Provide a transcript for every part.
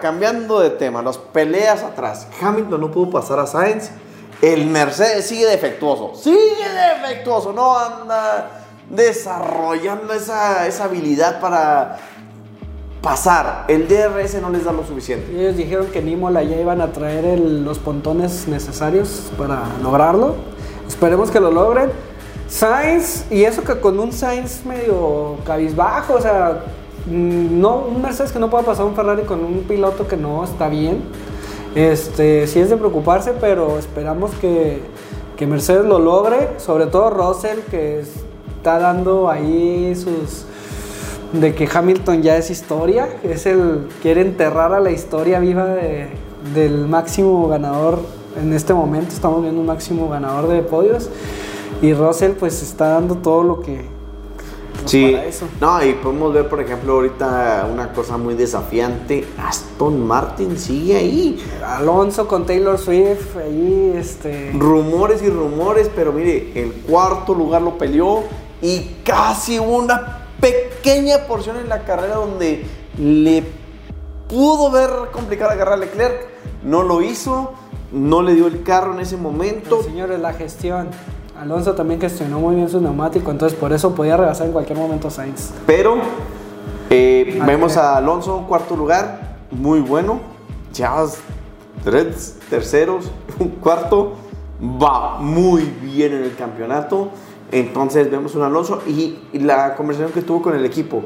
Cambiando de tema, las peleas atrás. Hamilton no pudo pasar a Sainz. El Mercedes sigue defectuoso. Sigue defectuoso. No anda desarrollando esa, esa habilidad para pasar. El DRS no les da lo suficiente. Ellos dijeron que en ya iban a traer los pontones necesarios para lograrlo. Esperemos que lo logren. Sainz, y eso que con un Sainz medio cabizbajo, o sea, no, un Mercedes que no pueda pasar un Ferrari con un piloto que no está bien. Este, sí es de preocuparse, pero esperamos que, que Mercedes lo logre, sobre todo Russell, que está dando ahí sus, de que Hamilton ya es historia, es el quiere enterrar a la historia viva de- del máximo ganador en este momento, estamos viendo un máximo ganador de podios. Y Russell pues está dando todo lo que pues, Sí, para eso. no, y podemos ver, por ejemplo, ahorita una cosa muy desafiante. Aston Martin sigue ahí. Alonso con Taylor Swift ahí este Rumores y rumores, pero mire, el cuarto lugar lo peleó y casi hubo una pequeña porción en la carrera donde le pudo ver complicada agarrar a Leclerc. No lo hizo, no le dio el carro en ese momento. Señores la gestión. Alonso también gestionó muy bien su neumático, entonces por eso podía rebasar en cualquier momento a Sainz. Pero eh, vemos a Alonso, cuarto lugar, muy bueno. Ya tres terceros, un cuarto, va muy bien en el campeonato. Entonces vemos un Alonso y, y la conversación que tuvo con el equipo.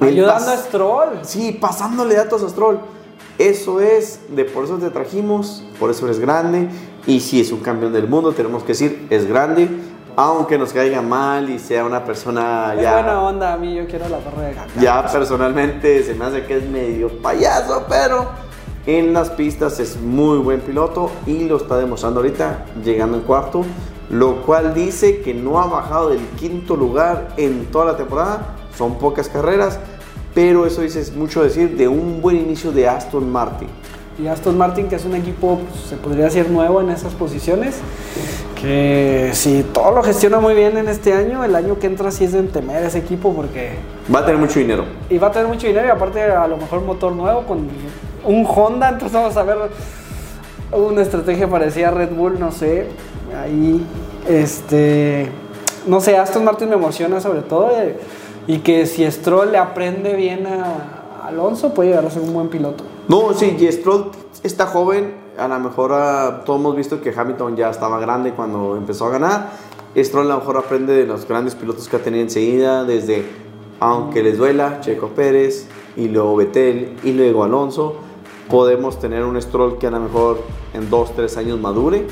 Ayudando a Stroll. Sí, pasándole datos a Stroll. Eso es, de por eso te trajimos, por eso eres grande. Y si es un campeón del mundo, tenemos que decir, es grande. Aunque nos caiga mal y sea una persona Es ya... buena onda a mí, yo quiero la barra de caca. Ya personalmente se me hace que es medio payaso, pero en las pistas es muy buen piloto y lo está demostrando ahorita, llegando en cuarto, lo cual dice que no ha bajado del quinto lugar en toda la temporada. Son pocas carreras, pero eso dice es mucho decir de un buen inicio de Aston Martin. Y Aston Martin, que es un equipo, pues, se podría decir nuevo en esas posiciones, que si todo lo gestiona muy bien en este año, el año que entra sí es de temer ese equipo porque Va a tener mucho dinero. y va a tener mucho dinero y aparte a lo mejor motor nuevo con un Honda, entonces vamos a ver una estrategia parecida a Red Bull, no sé, ahí, este, no sé, Aston Martin me emociona sobre todo eh, y que si Stroll le aprende bien a Alonso puede llegar a ser un buen piloto. No, sí, y Stroll está joven. A lo mejor ah, todos hemos visto que Hamilton ya estaba grande cuando empezó a ganar. Stroll a lo mejor aprende de los grandes pilotos que ha tenido enseguida, desde, aunque les duela, Checo Pérez, y luego Vettel, y luego Alonso. Podemos tener un Stroll que a lo mejor en dos, tres años madure.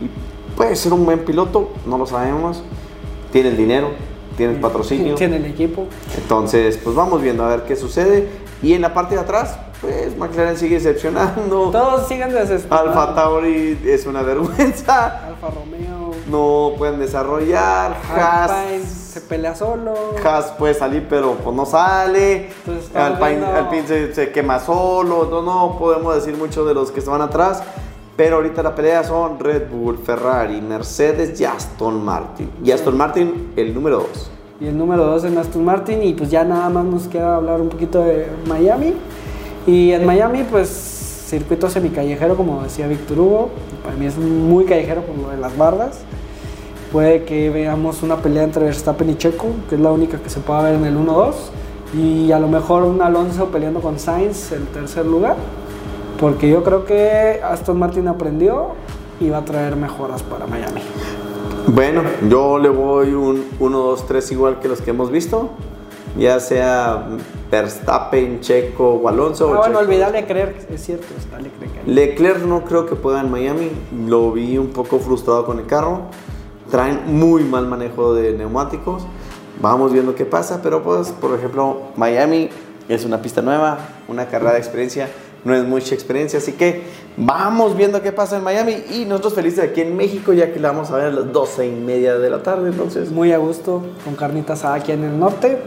Y puede ser un buen piloto, no lo sabemos. Tiene el dinero, tiene el patrocinio. Tiene el equipo. Entonces, pues vamos viendo a ver qué sucede. Y en la parte de atrás, pues McLaren sigue decepcionando. Todos siguen desesperados. Alfa Tauri es una vergüenza. Alfa Romeo. No pueden desarrollar. Alpine Haas, se pelea solo. Haas puede salir, pero pues no sale. Entonces, Alpine, viendo- Alpine se, se quema solo. No, no podemos decir mucho de los que se van atrás. Pero ahorita la pelea son Red Bull, Ferrari, Mercedes y Aston Martin. Y Aston Martin, el número 2. Y el número 2 en Aston Martin. Y pues ya nada más nos queda hablar un poquito de Miami. Y en Miami, pues circuito semicallejero, como decía Víctor Hugo. Para mí es muy callejero por lo de las bardas. Puede que veamos una pelea entre Verstappen y Checo, que es la única que se pueda ver en el 1-2. Y a lo mejor un Alonso peleando con Sainz en tercer lugar. Porque yo creo que Aston Martin aprendió y va a traer mejoras para Miami. Bueno, yo le voy un 1, 2, 3 igual que los que hemos visto. Ya sea Verstappen, Checo o Alonso. Ah, o bueno, olvidar Leclerc, es cierto, está Leclerc ahí. Leclerc no creo que pueda en Miami. Lo vi un poco frustrado con el carro. Traen muy mal manejo de neumáticos. Vamos viendo qué pasa. Pero pues, por ejemplo, Miami es una pista nueva, una carrera de experiencia. No es mucha experiencia, así que vamos viendo qué pasa en Miami. Y nosotros felices aquí en México, ya que la vamos a ver a las 12 y media de la tarde. Entonces, Muy a gusto, con carnitas aquí en el norte.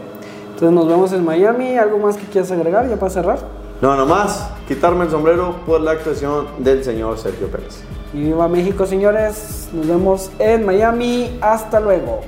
Entonces nos vemos en Miami. ¿Algo más que quieras agregar ya para cerrar? no, nomás quitarme el sombrero por la actuación del señor Sergio Pérez. Y viva México, señores. Nos vemos en Miami. Hasta luego.